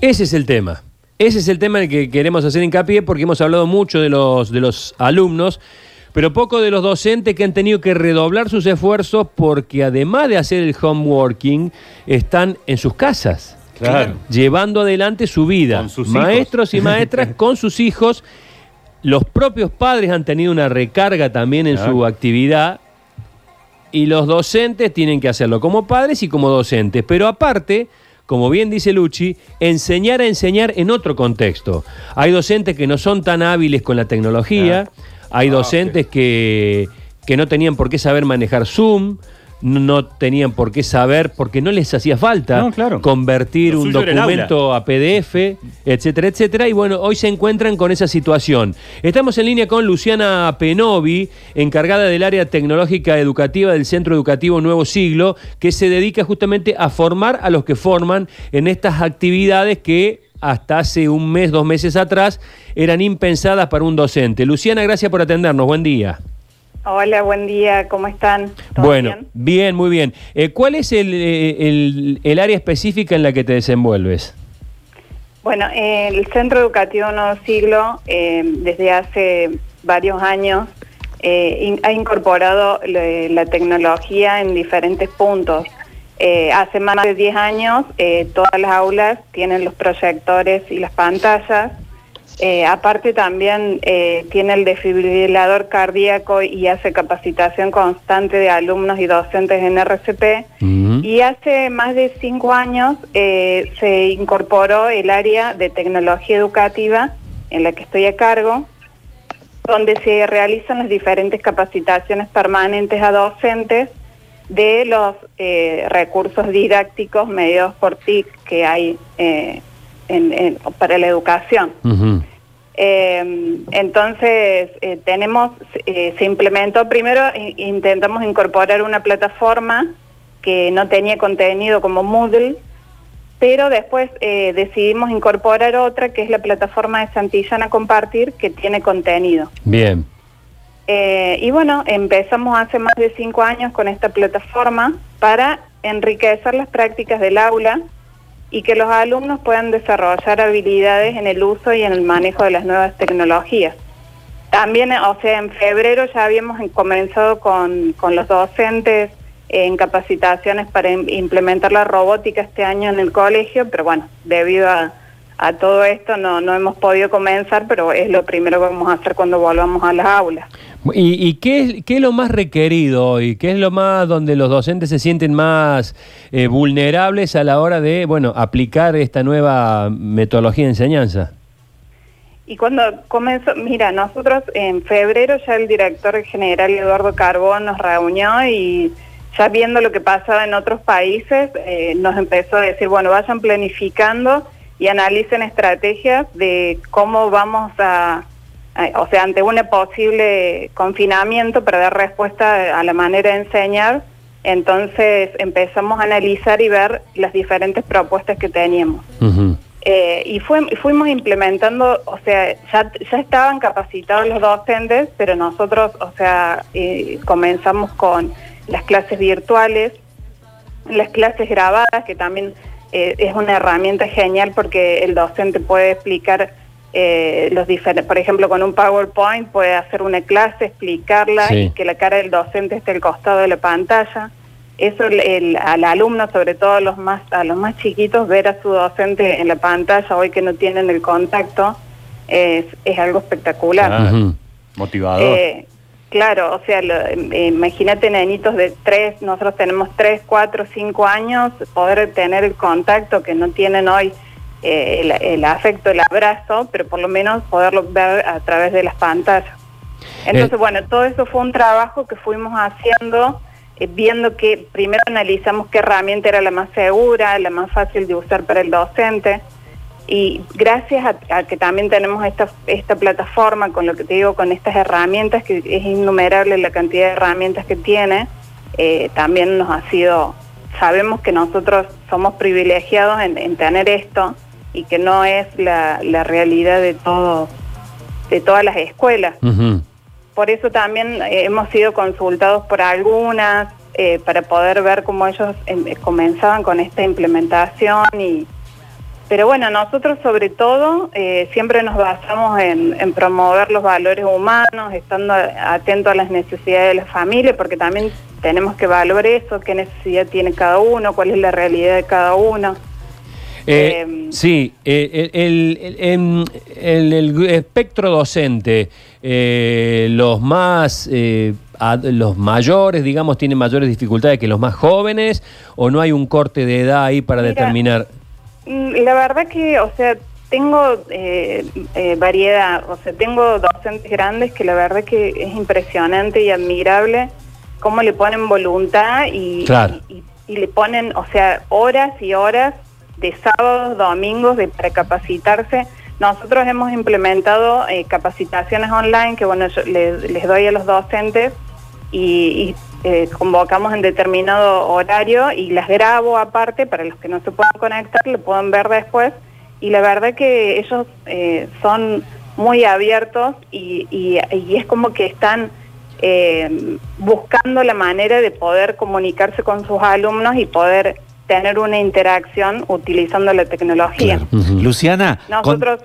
Ese es el tema. Ese es el tema en el que queremos hacer hincapié porque hemos hablado mucho de los, de los alumnos, pero poco de los docentes que han tenido que redoblar sus esfuerzos porque además de hacer el homeworking, están en sus casas. Claro. Llevando adelante su vida. Con sus hijos. Maestros y maestras con sus hijos. Los propios padres han tenido una recarga también en Claro. su actividad y los docentes tienen que hacerlo como padres y como docentes. Pero aparte, como bien dice Luchi, enseñar a enseñar en otro contexto. Hay docentes que no son tan hábiles con la tecnología, hay Ah, docentes que, que no tenían por qué saber manejar Zoom. No tenían por qué saber, porque no les hacía falta No, claro. convertir Lo un documento a PDF, etcétera, etcétera. Y bueno, hoy se encuentran con esa situación. Estamos en línea con Luciana Penovi, encargada del área tecnológica educativa del Centro Educativo Nuevo Siglo, que se dedica justamente a formar a los que forman en estas actividades que hasta hace un mes, dos meses atrás, eran impensadas para un docente. Luciana, gracias por atendernos. Buen día. Hola, buen día, ¿cómo están? ¿Todo Bueno, bien? bien, muy bien. Eh, ¿Cuál es el, eh, el- el área específica en la que te desenvuelves? Bueno, eh, el Centro Educativo Nuevo Siglo, eh, desde hace varios años, in- ha incorporado le- la tecnología en diferentes puntos. Hace más de 10 años, todas las aulas tienen los proyectores y las pantallas. Eh, aparte también eh, tiene el desfibrilador cardíaco y hace capacitación constante de alumnos y docentes en RCP. Y hace más de cinco años eh, se incorporó el área de tecnología educativa en la que estoy a cargo, donde se realizan las diferentes capacitaciones permanentes a docentes de los recursos didácticos mediados por TIC que hay en- en- para la educación. Eh, entonces, eh, tenemos, eh, se implementó primero, intentamos incorporar una plataforma que no tenía contenido como Moodle, pero después eh, decidimos incorporar otra que es la plataforma de Santillana Compartir que tiene contenido. Bien. Y bueno, empezamos hace más de cinco años con esta plataforma para enriquecer las prácticas del aula y que los alumnos puedan desarrollar habilidades en el uso y en el manejo de las nuevas tecnologías. También, o sea, en febrero ya habíamos en- comenzado con, con los docentes en capacitaciones para im- implementar la robótica este año en el colegio, pero bueno, debido a, a todo esto no, no hemos podido comenzar, pero es lo primero que vamos a hacer cuando volvamos a las aulas. ¿Y, y qué, es, qué es lo más requerido hoy? ¿Qué es lo más donde los docentes se sienten más eh, vulnerables a la hora de, bueno, aplicar esta nueva metodología de enseñanza? Y cuando comenzó, mira, nosotros en febrero ya el director general Eduardo Carbón nos reunió y ya viendo lo que pasaba en otros países, eh, nos empezó a decir, bueno, vayan planificando y analicen estrategias de cómo vamos a, o sea, ante un posible confinamiento para dar respuesta a la manera de enseñar. Entonces empezamos a analizar y ver las diferentes propuestas que teníamos. Eh, y fuimos implementando, o sea, ya, ya estaban capacitados los docentes, pero nosotros, o sea, eh, comenzamos con las clases virtuales, las clases grabadas, que también eh, es una herramienta genial porque el docente puede explicar eh, los diferentes, por ejemplo, con un PowerPoint puede hacer una clase, explicarla Sí. y que la cara del docente esté al costado de la pantalla. Eso el, el- al alumno, sobre todo a los más a los más chiquitos, ver a su docente en la pantalla hoy que no tienen el contacto es, es algo espectacular. Ah. Motivador. Eh, claro, o sea, lo- eh, imagínate nenitos de tres, nosotros tenemos tres, cuatro, cinco años, poder tener el contacto que no tienen hoy, eh, el, el afecto, el abrazo, pero por lo menos poderlo ver a través de las pantallas. Entonces, Eh. bueno, todo eso fue un trabajo que fuimos haciendo, eh, viendo que primero analizamos qué herramienta era la más segura, la más fácil de usar para el docente. Y gracias a, a que también tenemos esta, esta plataforma, con lo que te digo, con estas herramientas, que es innumerable la cantidad de herramientas que tiene, eh, también nos ha sido, sabemos que nosotros somos privilegiados en, en tener esto y que no es la, la realidad de todo, de todas las escuelas. Por eso también eh, hemos sido consultados por algunas eh, para poder ver cómo ellos em, comenzaban con esta implementación y, pero bueno, nosotros sobre todo eh, siempre nos basamos en, en, promover los valores humanos, estando atentos a las necesidades de la familia, porque también tenemos que valorar eso, qué necesidad tiene cada uno, cuál es la realidad de cada uno. Eh, em, sí, eh, el, el, espectro docente, eh, los más, los mayores, digamos, tienen mayores dificultades que los más jóvenes, o no hay un corte de edad ahí para determinar. Mm, la verdad que, o sea, tengo variedad, o sea, tengo docentes grandes que la verdad que es impresionante y admirable cómo le ponen voluntad y, y le ponen, o sea, horas y horas de sábados, domingos, de para capacitarse. Nosotros hemos implementado eh, capacitaciones online que bueno les, doy a los docentes y, eh, convocamos en determinado horario y las grabo aparte para los que no se puedan conectar, lo pueden ver después. Y la verdad que ellos eh, son muy abiertos y, y, es como que están buscando la manera de poder comunicarse con sus alumnos y poder tener una interacción utilizando la tecnología. Luciana. Nosotros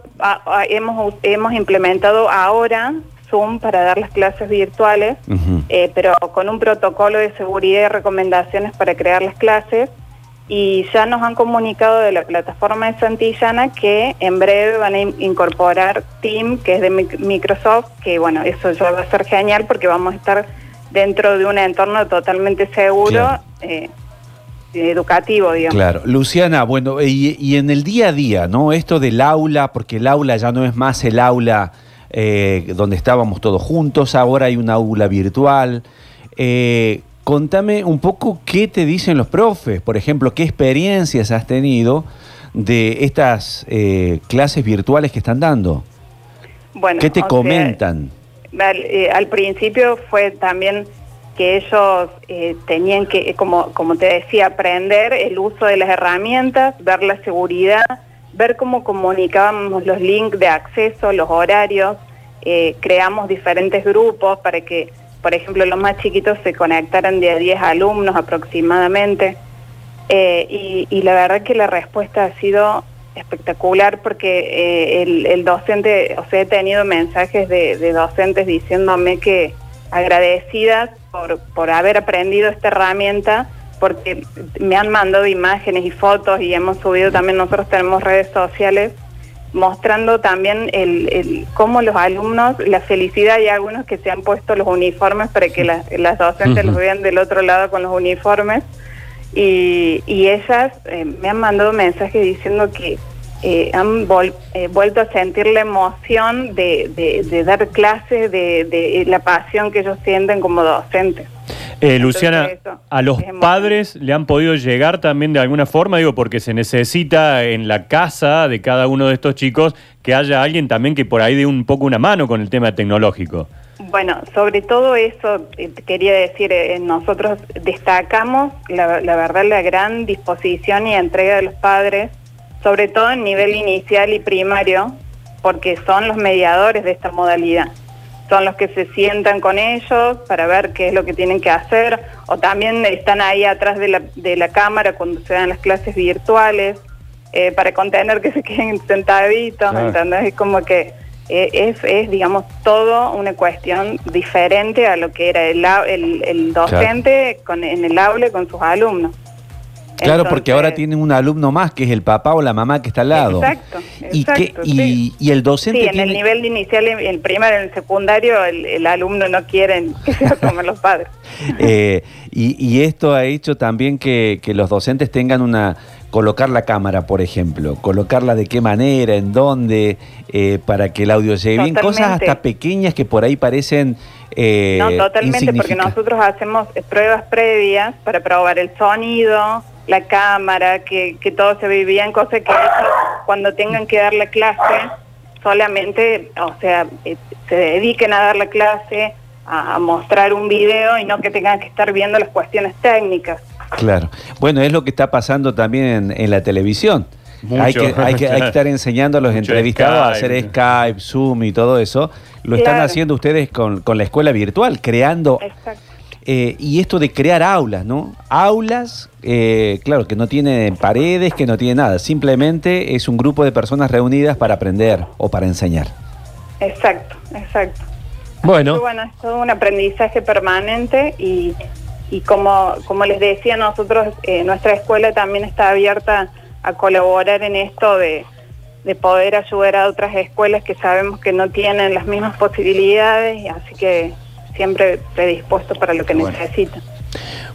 hemos, hemos implementado ahora Zoom para dar las clases virtuales, eh, pero con un protocolo de seguridad y recomendaciones para crear las clases. Y ya nos han comunicado de la plataforma de Santillana que en breve van a incorporar Team, que es de Microsoft, que bueno, eso ya va a ser genial porque vamos a estar dentro de un entorno totalmente seguro. Eh, educativo, digamos. Claro. Luciana, bueno, y, en el día a día, ¿no? Esto del aula, porque el aula ya no es más el aula eh, donde estábamos todos juntos, ahora hay un aula virtual. Eh, contame un poco qué te dicen los profes, por ejemplo, qué experiencias has tenido de estas eh, clases virtuales que están dando. Bueno, ¿Qué te comentan? al principio fue también que ellos eh, tenían que, como, como te decía, aprender el uso de las herramientas, ver la seguridad, ver cómo comunicábamos los links de acceso, los horarios, eh, creamos diferentes grupos para que, por ejemplo, los más chiquitos se conectaran de a 10 alumnos aproximadamente. Eh, y, la verdad que la respuesta ha sido espectacular porque el, docente, o sea, he tenido mensajes de docentes diciéndome que agradecidas por, por haber aprendido esta herramienta, porque me han mandado imágenes y fotos y hemos subido también, nosotros tenemos redes sociales, mostrando también el, cómo los alumnos, la felicidad, y algunos que se han puesto los uniformes para que las docentes los vean del otro lado con los uniformes, y, y ellas eh, me han mandado mensajes diciendo que eh, han eh, vuelto a sentir la emoción de, dar clases, de, la pasión que ellos sienten como docentes. Eh, Luciana, ¿a los padres le han podido llegar también de alguna forma? Digo, porque se necesita en la casa de cada uno de estos chicos que haya alguien también que por ahí dé un poco una mano con el tema tecnológico. Bueno, sobre todo eso quería decir, nosotros destacamos la, la verdad la gran disposición y entrega de los padres sobre todo en nivel inicial y primario, porque son los mediadores de esta modalidad. Son los que se sientan con ellos para ver qué es lo que tienen que hacer, o también están ahí atrás de la, de la cámara cuando se dan las clases virtuales, eh, para contener que se queden sentaditos, ¿entendés? Es como que eh, es, es, digamos, todo una cuestión diferente a lo que era el, el, docente con, en el aula con sus alumnos. Claro, porque ahora tienen un alumno más, que es el papá o la mamá que está al lado. Exacto. y, y, el docente. Sí, en el nivel inicial, en el primario, en el secundario, el, alumno no quiere que sea como los padres. Eh, y, esto ha hecho también que, los docentes tengan una. Colocar la cámara, por ejemplo, colocarla de qué manera, en dónde, eh, para que el audio llegue bien, cosas hasta pequeñas que por ahí parecen eh, no, totalmente, porque nosotros hacemos pruebas previas para probar el sonido, la cámara, que, que todo se ve bien, cosa que cuando tengan que dar la clase, solamente, o sea, eh, se dediquen a dar la clase, a, mostrar un video y no que tengan que estar viendo las cuestiones técnicas. Claro. Bueno, es lo que está pasando también en, la televisión. Hay, que, hay, que, estar enseñando a los entrevistados a hacer Skype, Zoom y todo eso. Lo están haciendo ustedes con, con, la escuela virtual, creando... Exacto Eh, y esto de crear aulas, ¿no? Aulas, eh, claro, que no tienen paredes, que no tiene nada, simplemente es un grupo de personas reunidas para aprender o para enseñar. Exacto, exacto. Bueno. Bueno, es todo un aprendizaje permanente y, y como, como les decía, nosotros, eh, nuestra escuela también está abierta a colaborar en esto de, de poder ayudar a otras escuelas que sabemos que no tienen las mismas posibilidades, así que siempre predispuesto para lo que Bueno.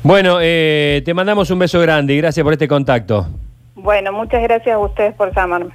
Bueno, eh, te mandamos un beso grande y gracias por este contacto. Bueno, muchas gracias a ustedes por llamarme.